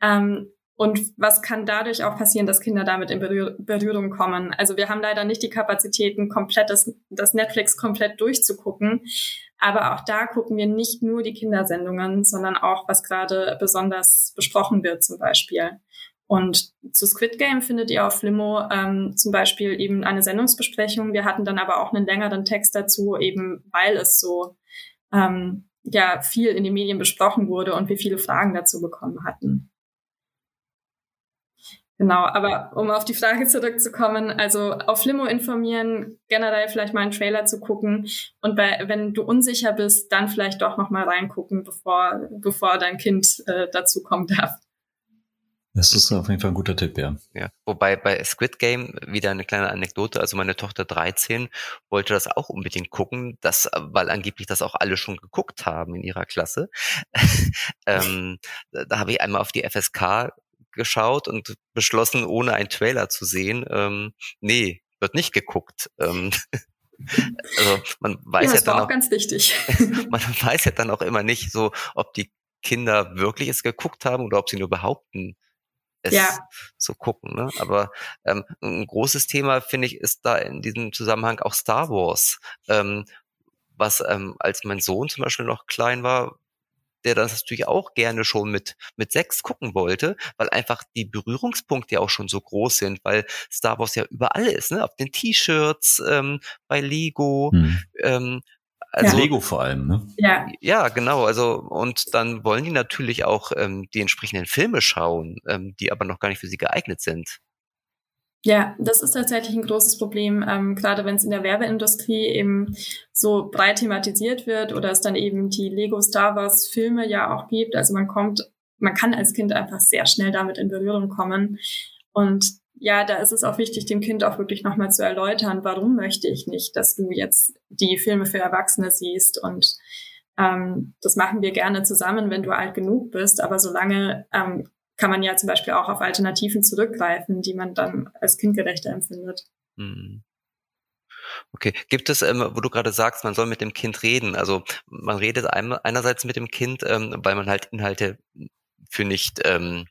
ähm, und was kann dadurch auch passieren, dass Kinder damit in Berührung kommen. Also wir haben leider nicht die Kapazitäten, komplett das, das Netflix komplett durchzugucken. Aber auch da gucken wir nicht nur die Kindersendungen, sondern auch, was gerade besonders besprochen wird zum Beispiel. Und zu Squid Game findet ihr auf Limo ähm, zum Beispiel eben eine Sendungsbesprechung. Wir hatten dann aber auch einen längeren Text dazu, eben weil es so ähm, ja viel in den Medien besprochen wurde und wir viele Fragen dazu bekommen hatten. Genau, aber um auf die Frage zurückzukommen, also auf Limo informieren, generell vielleicht mal einen Trailer zu gucken und bei, wenn du unsicher bist, dann vielleicht doch noch mal reingucken, bevor, bevor dein Kind äh, dazu kommen darf. Das ist auf jeden Fall ein guter Tipp, ja. Ja, wobei bei Squid Game wieder eine kleine Anekdote. Also meine Tochter 13 wollte das auch unbedingt gucken, das, weil angeblich das auch alle schon geguckt haben in ihrer Klasse. ähm, da habe ich einmal auf die FSK geschaut und beschlossen, ohne einen Trailer zu sehen, ähm, nee, wird nicht geguckt. Ähm, also man weiß ja, ja dann auch, auch ganz wichtig. man weiß ja dann auch immer nicht so, ob die Kinder wirklich es geguckt haben oder ob sie nur behaupten, es ja. zu gucken. Ne? Aber ähm, ein großes Thema, finde ich, ist da in diesem Zusammenhang auch Star Wars. Ähm, was ähm, als mein Sohn zum Beispiel noch klein war, der das natürlich auch gerne schon mit, mit sechs gucken wollte, weil einfach die Berührungspunkte ja auch schon so groß sind, weil Star Wars ja überall ist, ne? Auf den T-Shirts, ähm, bei Lego, hm. ähm, also, ja. Lego vor allem, ne? Ja. Ja, genau. Also, und dann wollen die natürlich auch ähm, die entsprechenden Filme schauen, ähm, die aber noch gar nicht für sie geeignet sind. Ja, das ist tatsächlich ein großes Problem, ähm, gerade wenn es in der Werbeindustrie eben so breit thematisiert wird oder es dann eben die Lego Star Wars Filme ja auch gibt. Also man kommt, man kann als Kind einfach sehr schnell damit in Berührung kommen. Und ja, da ist es auch wichtig, dem Kind auch wirklich nochmal zu erläutern, warum möchte ich nicht, dass du jetzt die Filme für Erwachsene siehst und ähm, das machen wir gerne zusammen, wenn du alt genug bist, aber solange ähm, kann man ja zum Beispiel auch auf Alternativen zurückgreifen, die man dann als kindgerechter empfindet. Mhm. Okay, gibt es, ähm, wo du gerade sagst, man soll mit dem Kind reden. Also man redet einerseits mit dem Kind, ähm, weil man halt Inhalte für nicht ähm,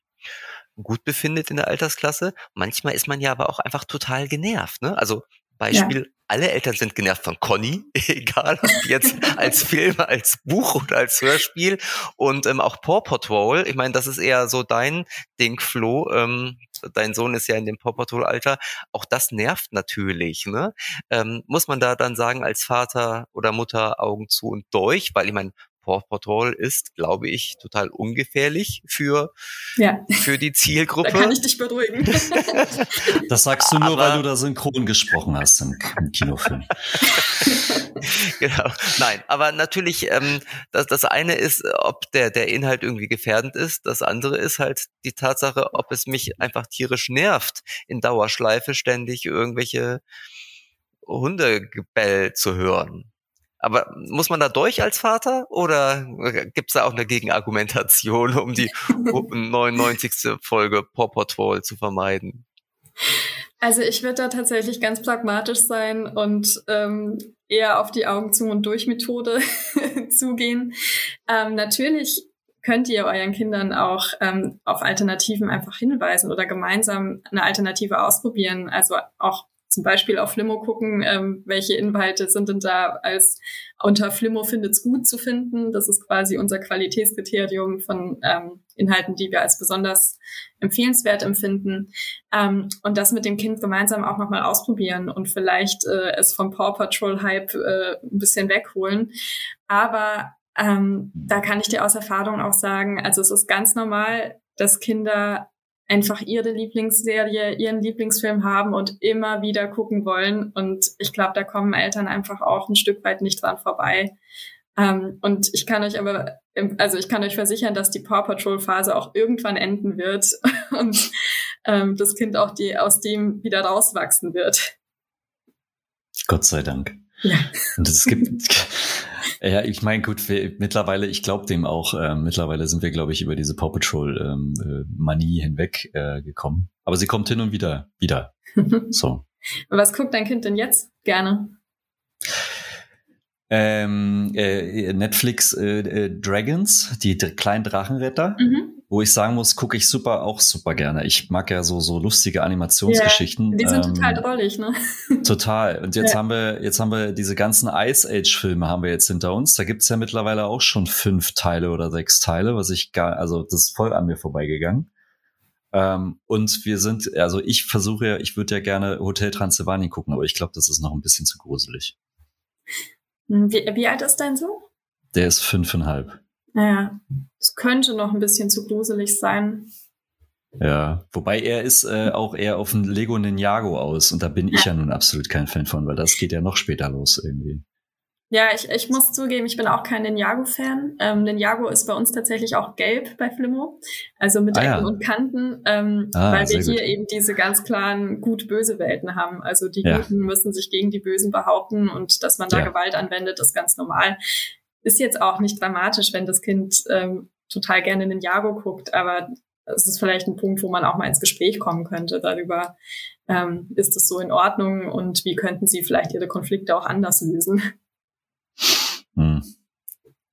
gut befindet in der Altersklasse. Manchmal ist man ja aber auch einfach total genervt. Ne? Also Beispiel, ja. alle Eltern sind genervt von Conny, egal ob jetzt als Film, als Buch oder als Hörspiel. Und ähm, auch Paw Patrol, ich meine, das ist eher so dein Ding, Flo. Ähm, dein Sohn ist ja in dem Paw Patrol-Alter. Auch das nervt natürlich. Ne? Ähm, muss man da dann sagen, als Vater oder Mutter Augen zu und durch? Weil ich meine, Paw Patrol ist, glaube ich, total ungefährlich für, ja. für die Zielgruppe. Da kann ich dich beruhigen. das sagst du nur, Aber, weil du da synchron gesprochen hast im, im Kinofilm. genau. Nein, aber natürlich, ähm, das, das eine ist, ob der, der Inhalt irgendwie gefährdend ist. Das andere ist halt die Tatsache, ob es mich einfach tierisch nervt, in Dauerschleife ständig irgendwelche Hundegebell zu hören. Aber muss man da durch als Vater oder gibt es da auch eine Gegenargumentation, um die 99. Folge Paw Patrol zu vermeiden? Also ich würde da tatsächlich ganz pragmatisch sein und ähm, eher auf die Augen zu und durch Methode zugehen. Ähm, natürlich könnt ihr euren Kindern auch ähm, auf Alternativen einfach hinweisen oder gemeinsam eine Alternative ausprobieren. Also auch zum Beispiel auf Flimmo gucken, ähm, welche Inhalte sind denn da als unter Flimmo findet's gut zu finden. Das ist quasi unser Qualitätskriterium von ähm, Inhalten, die wir als besonders empfehlenswert empfinden. Ähm, und das mit dem Kind gemeinsam auch nochmal ausprobieren und vielleicht äh, es vom Paw Patrol Hype äh, ein bisschen wegholen. Aber ähm, da kann ich dir aus Erfahrung auch sagen, also es ist ganz normal, dass Kinder einfach ihre Lieblingsserie, ihren Lieblingsfilm haben und immer wieder gucken wollen. Und ich glaube, da kommen Eltern einfach auch ein Stück weit nicht dran vorbei. Ähm, und ich kann euch aber, also ich kann euch versichern, dass die Paw Patrol Phase auch irgendwann enden wird und ähm, das Kind auch die aus dem wieder rauswachsen wird. Gott sei Dank. Ja. Und es gibt, ja, ich meine, gut, wir, mittlerweile, ich glaube dem auch, äh, mittlerweile sind wir, glaube ich, über diese Paw Patrol ähm, äh, Manie hinweg äh, gekommen. Aber sie kommt hin und wieder, wieder. So. Was guckt dein Kind denn jetzt gerne? Ähm, äh, Netflix äh, äh, Dragons, die kleinen Drachenretter. Mhm wo ich sagen muss, gucke ich super auch super gerne. Ich mag ja so so lustige Animationsgeschichten. Yeah, die sind ähm, total drollig, ne? Total. Und jetzt ja. haben wir jetzt haben wir diese ganzen Ice Age Filme haben wir jetzt hinter uns. Da gibt's ja mittlerweile auch schon fünf Teile oder sechs Teile, was ich gar also das ist voll an mir vorbeigegangen. Ähm, und wir sind also ich versuche ja, ich würde ja gerne Hotel Transylvanien gucken, aber ich glaube, das ist noch ein bisschen zu gruselig. Hm, wie, wie alt ist dein Sohn? Der ist fünfeinhalb. Naja, es könnte noch ein bisschen zu gruselig sein. Ja, wobei er ist äh, auch eher auf ein Lego Ninjago aus und da bin ich ja nun absolut kein Fan von, weil das geht ja noch später los irgendwie. Ja, ich, ich muss zugeben, ich bin auch kein Ninjago-Fan. Ähm, Ninjago ist bei uns tatsächlich auch gelb bei Flimmo, also mit ah, Ecken ja. und Kanten, ähm, ah, weil wir hier gut. eben diese ganz klaren gut-böse Welten haben. Also die ja. Guten müssen sich gegen die Bösen behaupten und dass man da ja. Gewalt anwendet, ist ganz normal. Ist jetzt auch nicht dramatisch, wenn das Kind ähm, total gerne in den Jago guckt, aber es ist vielleicht ein Punkt, wo man auch mal ins Gespräch kommen könnte darüber, ähm, ist das so in Ordnung und wie könnten Sie vielleicht Ihre Konflikte auch anders lösen? Hm.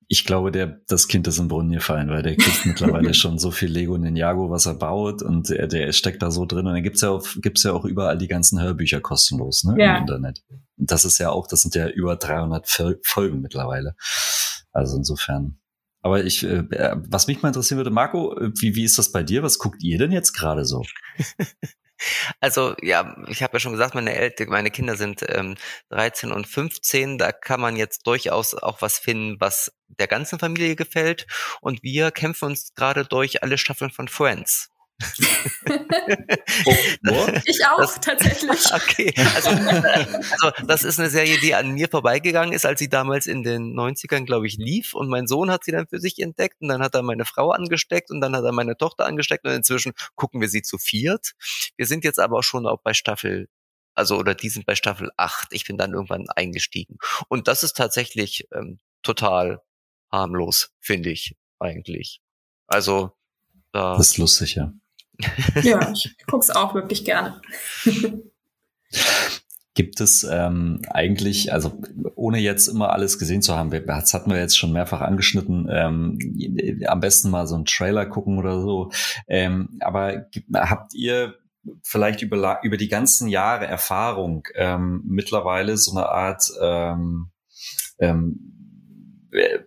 Ich glaube, der, das Kind ist im Brunnen gefallen, weil der kriegt mittlerweile schon so viel Lego Ninjago, was er baut und der, der steckt da so drin und dann gibt's ja auch, gibt's ja auch überall die ganzen Hörbücher kostenlos, ne, ja. im Internet. Und das ist ja auch, das sind ja über 300 Folgen mittlerweile. Also insofern. Aber ich, äh, was mich mal interessieren würde, Marco, wie, wie ist das bei dir? Was guckt ihr denn jetzt gerade so? Also ja, ich habe ja schon gesagt, meine Eltern, meine Kinder sind ähm, 13 und 15. Da kann man jetzt durchaus auch was finden, was der ganzen Familie gefällt. Und wir kämpfen uns gerade durch alle Staffeln von Friends. Oh, ich auch, das, tatsächlich. Okay, also, also das ist eine Serie, die an mir vorbeigegangen ist, als sie damals in den 90ern, glaube ich, lief. Und mein Sohn hat sie dann für sich entdeckt und dann hat er meine Frau angesteckt und dann hat er meine Tochter angesteckt und inzwischen gucken wir sie zu viert. Wir sind jetzt aber auch schon auch bei Staffel also oder die sind bei Staffel 8. Ich bin dann irgendwann eingestiegen. Und das ist tatsächlich ähm, total harmlos, finde ich eigentlich. Also da, das ist lustig, ja. Ja, ich gucke es auch wirklich gerne. Gibt es ähm, eigentlich, also ohne jetzt immer alles gesehen zu haben, das hatten wir jetzt schon mehrfach angeschnitten, ähm, am besten mal so einen Trailer gucken oder so. Ähm, aber habt ihr vielleicht über, über die ganzen Jahre Erfahrung ähm, mittlerweile so eine Art ähm, ähm,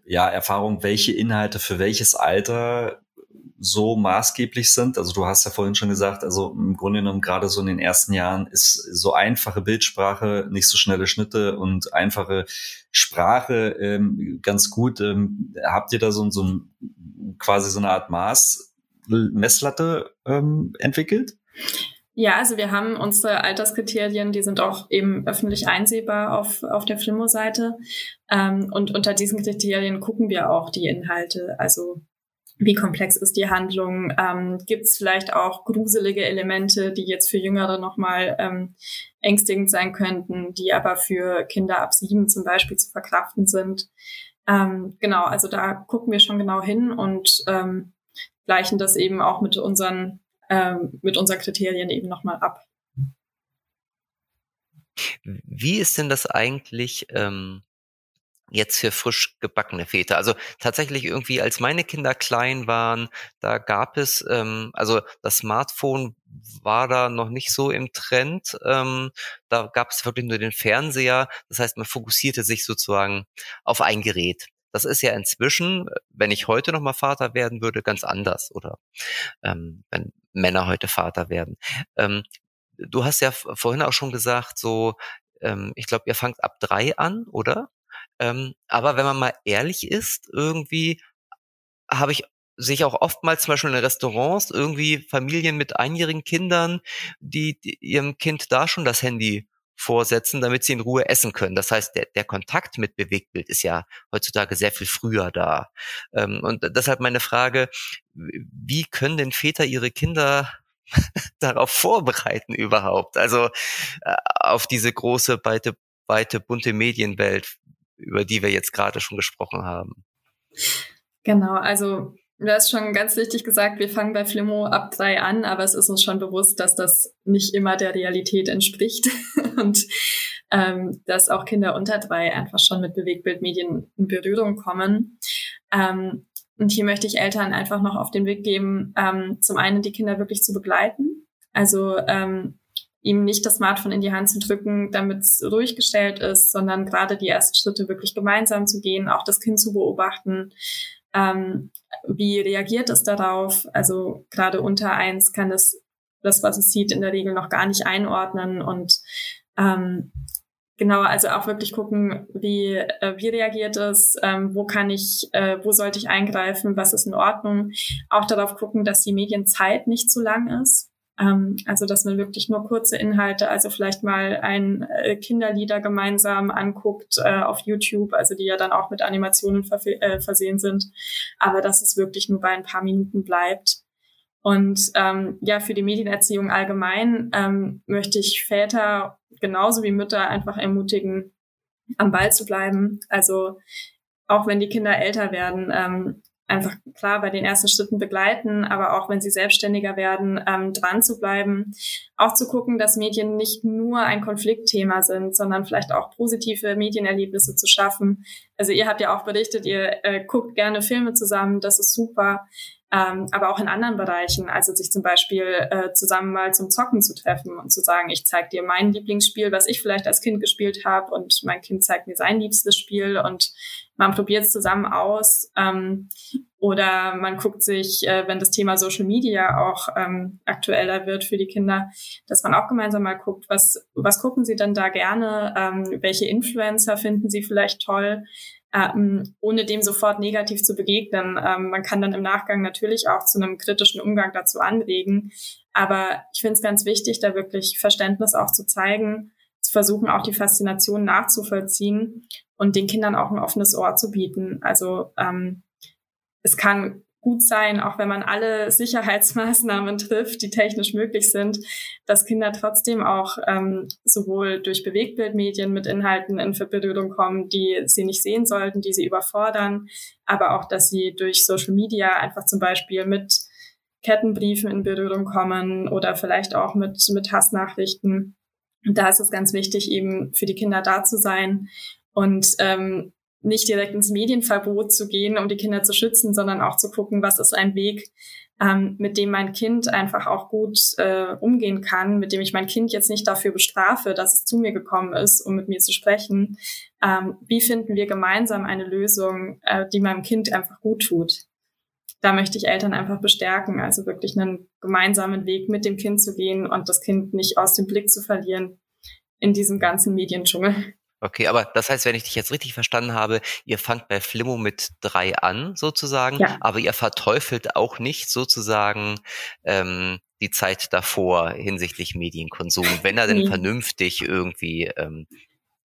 ja, Erfahrung, welche Inhalte für welches Alter so maßgeblich sind. Also du hast ja vorhin schon gesagt, also im Grunde genommen gerade so in den ersten Jahren ist so einfache Bildsprache, nicht so schnelle Schnitte und einfache Sprache ähm, ganz gut. Ähm, habt ihr da so, so ein, quasi so eine Art Maß, Messlatte ähm, entwickelt? Ja, also wir haben unsere Alterskriterien, die sind auch eben öffentlich einsehbar auf, auf der Flimo-Seite. Ähm, und unter diesen Kriterien gucken wir auch die Inhalte. Also wie komplex ist die Handlung? Ähm, Gibt es vielleicht auch gruselige Elemente, die jetzt für Jüngere nochmal ähm, ängstigend sein könnten, die aber für Kinder ab sieben zum Beispiel zu verkraften sind? Ähm, genau, also da gucken wir schon genau hin und ähm, gleichen das eben auch mit unseren ähm, mit unseren Kriterien eben nochmal ab. Wie ist denn das eigentlich? Ähm jetzt für frisch gebackene Väter. Also tatsächlich irgendwie, als meine Kinder klein waren, da gab es, ähm, also das Smartphone war da noch nicht so im Trend. Ähm, da gab es wirklich nur den Fernseher. Das heißt, man fokussierte sich sozusagen auf ein Gerät. Das ist ja inzwischen, wenn ich heute nochmal Vater werden würde, ganz anders. Oder ähm, wenn Männer heute Vater werden. Ähm, du hast ja vorhin auch schon gesagt, so, ähm, ich glaube, ihr fangt ab drei an, oder? Ähm, aber wenn man mal ehrlich ist, irgendwie habe ich sich auch oftmals zum Beispiel in Restaurants irgendwie Familien mit einjährigen Kindern, die, die ihrem Kind da schon das Handy vorsetzen, damit sie in Ruhe essen können. Das heißt, der, der Kontakt mit Bewegtbild ist ja heutzutage sehr viel früher da. Ähm, und deshalb meine Frage, wie können denn Väter ihre Kinder darauf vorbereiten überhaupt? Also äh, auf diese große, weite, weite, bunte Medienwelt, über die wir jetzt gerade schon gesprochen haben. Genau, also Du hast schon ganz richtig gesagt, wir fangen bei Flimo ab drei an, aber es ist uns schon bewusst, dass das nicht immer der Realität entspricht und ähm, dass auch Kinder unter drei einfach schon mit Bewegtbildmedien in Berührung kommen. Ähm, und hier möchte ich Eltern einfach noch auf den Weg geben, ähm, zum einen die Kinder wirklich zu begleiten, also ähm, ihm nicht das Smartphone in die Hand zu drücken, damit es ruhig gestellt ist, sondern gerade die ersten Schritte wirklich gemeinsam zu gehen, auch das Kind zu beobachten, ähm, wie reagiert es darauf? Also gerade unter eins kann es das, was es sieht, in der Regel noch gar nicht einordnen und ähm, genau, also auch wirklich gucken, wie, äh, wie reagiert es, ähm, wo kann ich, äh, wo sollte ich eingreifen, was ist in Ordnung. Auch darauf gucken, dass die Medienzeit nicht zu lang ist. Ähm, also, dass man wirklich nur kurze Inhalte, also vielleicht mal ein äh, Kinderlieder gemeinsam anguckt äh, auf YouTube, also die ja dann auch mit Animationen äh, versehen sind, aber dass es wirklich nur bei ein paar Minuten bleibt. Und ähm, ja, für die Medienerziehung allgemein ähm, möchte ich Väter genauso wie Mütter einfach ermutigen, am Ball zu bleiben. Also auch wenn die Kinder älter werden, ähm, einfach klar bei den ersten Schritten begleiten, aber auch wenn sie selbstständiger werden, ähm, dran zu bleiben. Auch zu gucken, dass Medien nicht nur ein Konfliktthema sind, sondern vielleicht auch positive Medienerlebnisse zu schaffen. Also ihr habt ja auch berichtet, ihr äh, guckt gerne Filme zusammen, das ist super. Ähm, aber auch in anderen Bereichen, also sich zum Beispiel äh, zusammen mal zum Zocken zu treffen und zu sagen, ich zeige dir mein Lieblingsspiel, was ich vielleicht als Kind gespielt habe und mein Kind zeigt mir sein liebstes Spiel und man probiert es zusammen aus. Ähm, oder man guckt sich, äh, wenn das Thema Social Media auch ähm, aktueller wird für die Kinder, dass man auch gemeinsam mal guckt, was, was gucken sie denn da gerne, ähm, welche Influencer finden sie vielleicht toll, ähm, ohne dem sofort negativ zu begegnen. Ähm, man kann dann im Nachgang natürlich auch zu einem kritischen Umgang dazu anregen, aber ich finde es ganz wichtig, da wirklich Verständnis auch zu zeigen, zu versuchen, auch die Faszination nachzuvollziehen und den Kindern auch ein offenes Ohr zu bieten. Also ähm, es kann gut sein, auch wenn man alle Sicherheitsmaßnahmen trifft, die technisch möglich sind, dass Kinder trotzdem auch ähm, sowohl durch Bewegtbildmedien mit Inhalten in Berührung kommen, die sie nicht sehen sollten, die sie überfordern, aber auch, dass sie durch Social Media einfach zum Beispiel mit Kettenbriefen in Berührung kommen oder vielleicht auch mit, mit Hassnachrichten. Und da ist es ganz wichtig, eben für die Kinder da zu sein und ähm, nicht direkt ins Medienverbot zu gehen, um die Kinder zu schützen, sondern auch zu gucken, was ist ein Weg, ähm, mit dem mein Kind einfach auch gut äh, umgehen kann, mit dem ich mein Kind jetzt nicht dafür bestrafe, dass es zu mir gekommen ist, um mit mir zu sprechen. Ähm, wie finden wir gemeinsam eine Lösung, äh, die meinem Kind einfach gut tut? Da möchte ich Eltern einfach bestärken, also wirklich einen gemeinsamen Weg mit dem Kind zu gehen und das Kind nicht aus dem Blick zu verlieren in diesem ganzen Mediendschungel. Okay, aber das heißt, wenn ich dich jetzt richtig verstanden habe, ihr fangt bei Flimmo mit drei an, sozusagen, ja. aber ihr verteufelt auch nicht sozusagen ähm, die Zeit davor hinsichtlich Medienkonsum, wenn er denn nee. vernünftig irgendwie ähm,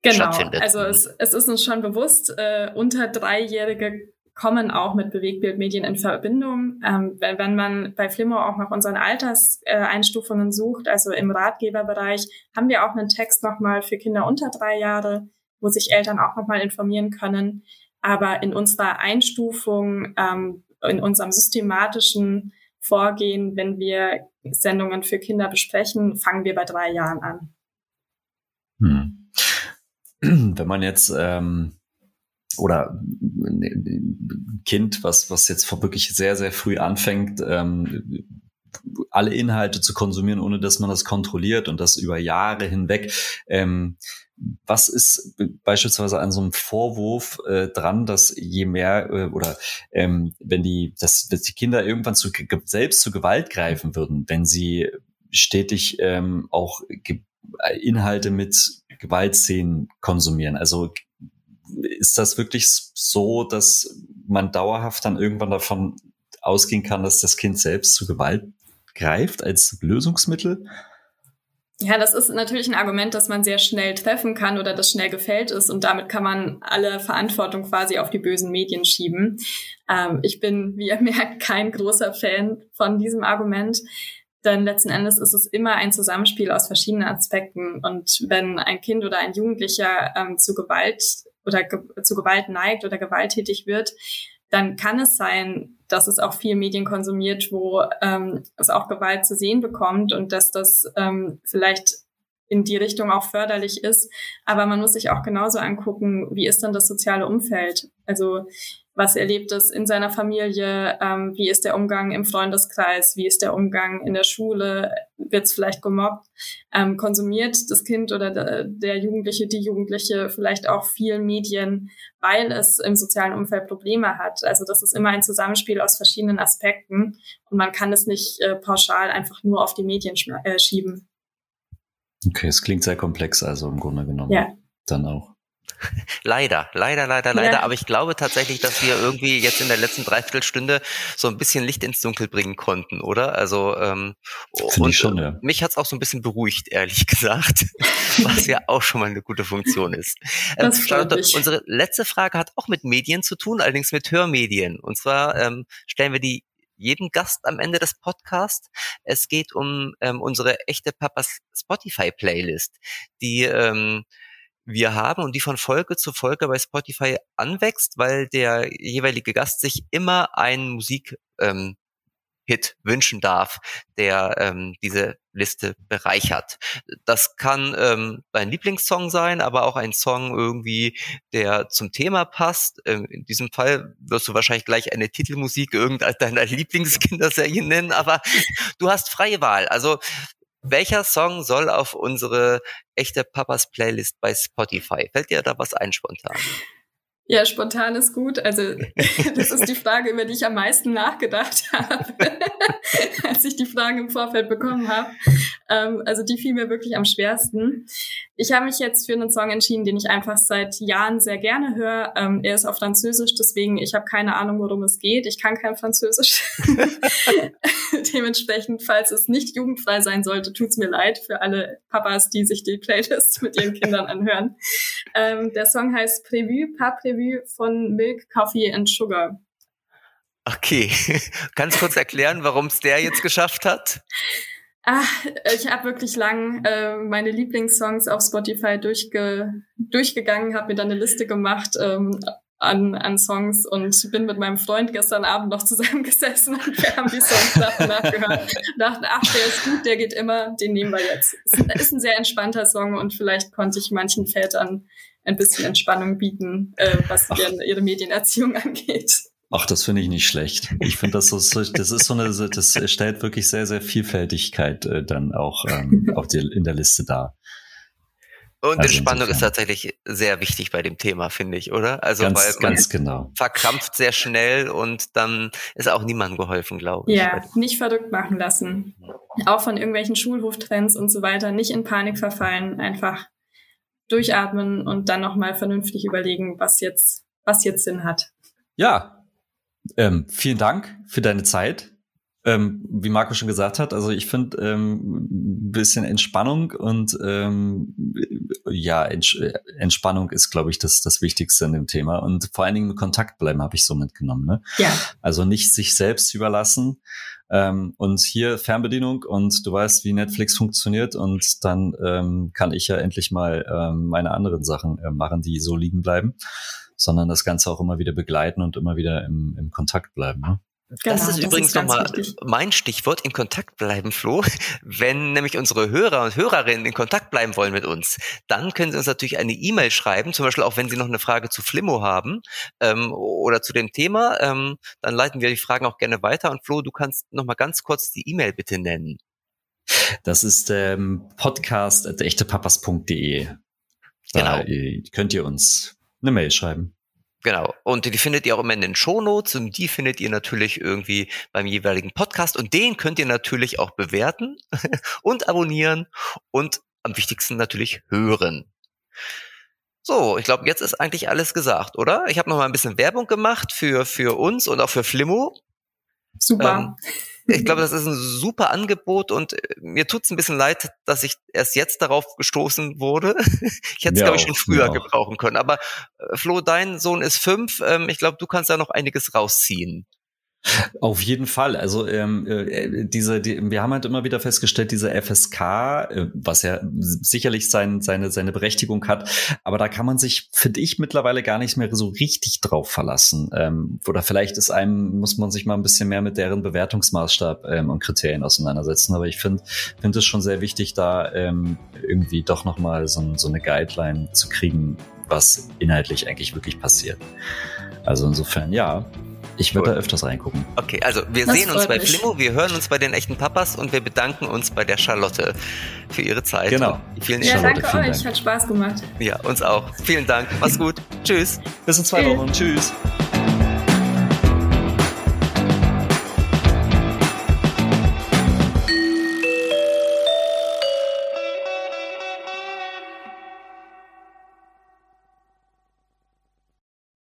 genau. stattfindet. Also mhm. es, es ist uns schon bewusst, äh, unter Dreijährige kommen auch mit Bewegtbildmedien in Verbindung. Ähm, wenn, wenn man bei Flimmo auch nach unseren Alterseinstufungen sucht, also im Ratgeberbereich, haben wir auch einen Text nochmal für Kinder unter drei Jahre, wo sich Eltern auch nochmal informieren können. Aber in unserer Einstufung, ähm, in unserem systematischen Vorgehen, wenn wir Sendungen für Kinder besprechen, fangen wir bei drei Jahren an. Hm. Wenn man jetzt ähm oder ein Kind, was, was jetzt wirklich sehr, sehr früh anfängt, ähm, alle Inhalte zu konsumieren, ohne dass man das kontrolliert und das über Jahre hinweg. Ähm, was ist beispielsweise an so einem Vorwurf äh, dran, dass je mehr äh, oder ähm, wenn die, dass, dass die Kinder irgendwann zu, selbst zu Gewalt greifen würden, wenn sie stetig ähm, auch Inhalte mit Gewaltszenen konsumieren. Also ist das wirklich so, dass man dauerhaft dann irgendwann davon ausgehen kann, dass das Kind selbst zu Gewalt greift als Lösungsmittel? Ja, das ist natürlich ein Argument, das man sehr schnell treffen kann oder das schnell gefällt ist und damit kann man alle Verantwortung quasi auf die bösen Medien schieben. Ähm, ich bin, wie ihr merkt, kein großer Fan von diesem Argument, denn letzten Endes ist es immer ein Zusammenspiel aus verschiedenen Aspekten und wenn ein Kind oder ein Jugendlicher ähm, zu Gewalt oder ge zu Gewalt neigt oder gewalttätig wird, dann kann es sein, dass es auch viel Medien konsumiert, wo ähm, es auch Gewalt zu sehen bekommt und dass das ähm, vielleicht in die Richtung auch förderlich ist. Aber man muss sich auch genauso angucken, wie ist denn das soziale Umfeld? Also was erlebt es in seiner Familie, ähm, wie ist der Umgang im Freundeskreis, wie ist der Umgang in der Schule, wird es vielleicht gemobbt, ähm, konsumiert das Kind oder der, der Jugendliche, die Jugendliche vielleicht auch viel Medien, weil es im sozialen Umfeld Probleme hat. Also das ist immer ein Zusammenspiel aus verschiedenen Aspekten und man kann es nicht äh, pauschal einfach nur auf die Medien äh, schieben. Okay, es klingt sehr komplex, also im Grunde genommen. Ja. Dann auch. Leider, leider, leider, leider. Ja. Aber ich glaube tatsächlich, dass wir irgendwie jetzt in der letzten Dreiviertelstunde so ein bisschen Licht ins Dunkel bringen konnten, oder? Also ähm, Finde ich schon, ja. mich hat's auch so ein bisschen beruhigt, ehrlich gesagt, was ja auch schon mal eine gute Funktion ist. Ähm, Charlotte, unsere letzte Frage hat auch mit Medien zu tun, allerdings mit Hörmedien. Und zwar ähm, stellen wir die jeden Gast am Ende des Podcasts. Es geht um ähm, unsere echte Papas Spotify Playlist, die ähm, wir haben und die von Folge zu Folge bei Spotify anwächst, weil der jeweilige Gast sich immer einen Musik ähm, Hit wünschen darf, der ähm, diese Liste bereichert. Das kann ähm, dein Lieblingssong sein, aber auch ein Song irgendwie, der zum Thema passt. Ähm, in diesem Fall wirst du wahrscheinlich gleich eine Titelmusik irgendeiner Lieblingskinderserie nennen, aber du hast freie Wahl. Also welcher Song soll auf unsere echte Papas Playlist bei Spotify? Fällt dir da was ein spontan? Ja, spontan ist gut. Also das ist die Frage, über die ich am meisten nachgedacht habe, als ich die Fragen im Vorfeld bekommen habe. Ähm, also die fiel mir wirklich am schwersten. Ich habe mich jetzt für einen Song entschieden, den ich einfach seit Jahren sehr gerne höre. Ähm, er ist auf Französisch, deswegen ich habe keine Ahnung, worum es geht. Ich kann kein Französisch. Dementsprechend, falls es nicht jugendfrei sein sollte, tut's mir leid für alle Papas, die sich die Playlist mit ihren Kindern anhören. Ähm, der Song heißt Prévu, pas Prévu von Milk, Coffee and Sugar. Okay, kannst du kurz erklären, warum es der jetzt geschafft hat? Ach, ich habe wirklich lang äh, meine Lieblingssongs auf Spotify durchge durchgegangen, habe mir dann eine Liste gemacht ähm, an, an Songs und bin mit meinem Freund gestern Abend noch zusammengesessen und wir haben die Songs nach und nach gehört. Dachten, ach, der ist gut, der geht immer, den nehmen wir jetzt. Ist, ein sehr entspannter Song und vielleicht konnte ich manchen Vätern ein bisschen Entspannung bieten, äh, was ihre, ihre Medienerziehung angeht. Ach, das finde ich nicht schlecht. Ich finde, das, so, das ist so eine, das stellt wirklich sehr, sehr Vielfältigkeit äh, dann auch ähm, auf die, in der Liste dar. Und also Entspannung insofern. ist tatsächlich sehr wichtig bei dem Thema, finde ich, oder? Also ganz, weil ganz genau. verkrampft sehr schnell und dann ist auch niemandem geholfen, glaube ich. Ja, nicht verrückt machen lassen. Auch von irgendwelchen Schulhoftrends und so weiter. Nicht in Panik verfallen, einfach durchatmen und dann nochmal vernünftig überlegen, was jetzt, was jetzt Sinn hat. Ja, ähm, vielen Dank für deine Zeit. Ähm, wie Marco schon gesagt hat, also ich finde ähm, bisschen Entspannung und ähm, ja, Ents Entspannung ist, glaube ich, das, das Wichtigste in dem Thema. Und vor allen Dingen mit Kontakt bleiben, habe ich so mitgenommen. Ne? Ja. Also nicht sich selbst überlassen. Ähm, und hier Fernbedienung und du weißt, wie Netflix funktioniert und dann ähm, kann ich ja endlich mal ähm, meine anderen Sachen äh, machen, die so liegen bleiben sondern das Ganze auch immer wieder begleiten und immer wieder im, im Kontakt bleiben. Ne? Genau, das ist das übrigens nochmal mein Stichwort, in Kontakt bleiben, Flo. Wenn nämlich unsere Hörer und Hörerinnen in Kontakt bleiben wollen mit uns, dann können sie uns natürlich eine E-Mail schreiben, zum Beispiel auch wenn sie noch eine Frage zu Flimmo haben ähm, oder zu dem Thema, ähm, dann leiten wir die Fragen auch gerne weiter. Und Flo, du kannst nochmal ganz kurz die E-Mail bitte nennen. Das ist ähm, podcast.echtepapas.de. Da genau. könnt ihr uns eine Mail schreiben. Genau. Und die findet ihr auch immer in den Shownotes und die findet ihr natürlich irgendwie beim jeweiligen Podcast und den könnt ihr natürlich auch bewerten und abonnieren und am wichtigsten natürlich hören. So, ich glaube, jetzt ist eigentlich alles gesagt, oder? Ich habe noch mal ein bisschen Werbung gemacht für für uns und auch für Flimmo. Super. Ähm, ich glaube, das ist ein super Angebot und äh, mir tut es ein bisschen leid, dass ich erst jetzt darauf gestoßen wurde. Ich hätte es, glaube ich, schon früher gebrauchen können. Aber äh, Flo, dein Sohn ist fünf. Ähm, ich glaube, du kannst da noch einiges rausziehen. Auf jeden Fall. Also ähm, äh, diese, die, wir haben halt immer wieder festgestellt, diese FSK, äh, was ja sicherlich sein, seine seine Berechtigung hat, aber da kann man sich, finde ich, mittlerweile gar nicht mehr so richtig drauf verlassen. Ähm, oder vielleicht ist einem muss man sich mal ein bisschen mehr mit deren Bewertungsmaßstab ähm, und Kriterien auseinandersetzen. Aber ich finde finde es schon sehr wichtig, da ähm, irgendwie doch noch mal so, so eine Guideline zu kriegen, was inhaltlich eigentlich wirklich passiert. Also insofern ja, ich würde da öfters reingucken. Okay, also wir das sehen uns bei mich. Flimo, wir hören uns bei den echten Papas und wir bedanken uns bei der Charlotte für ihre Zeit. Genau. Vielen ja, Charlotte, danke euch, Dank. hat Spaß gemacht. Ja, uns auch. Vielen Dank. Mach's gut. Tschüss. Bis in zwei Wochen. Tschüss.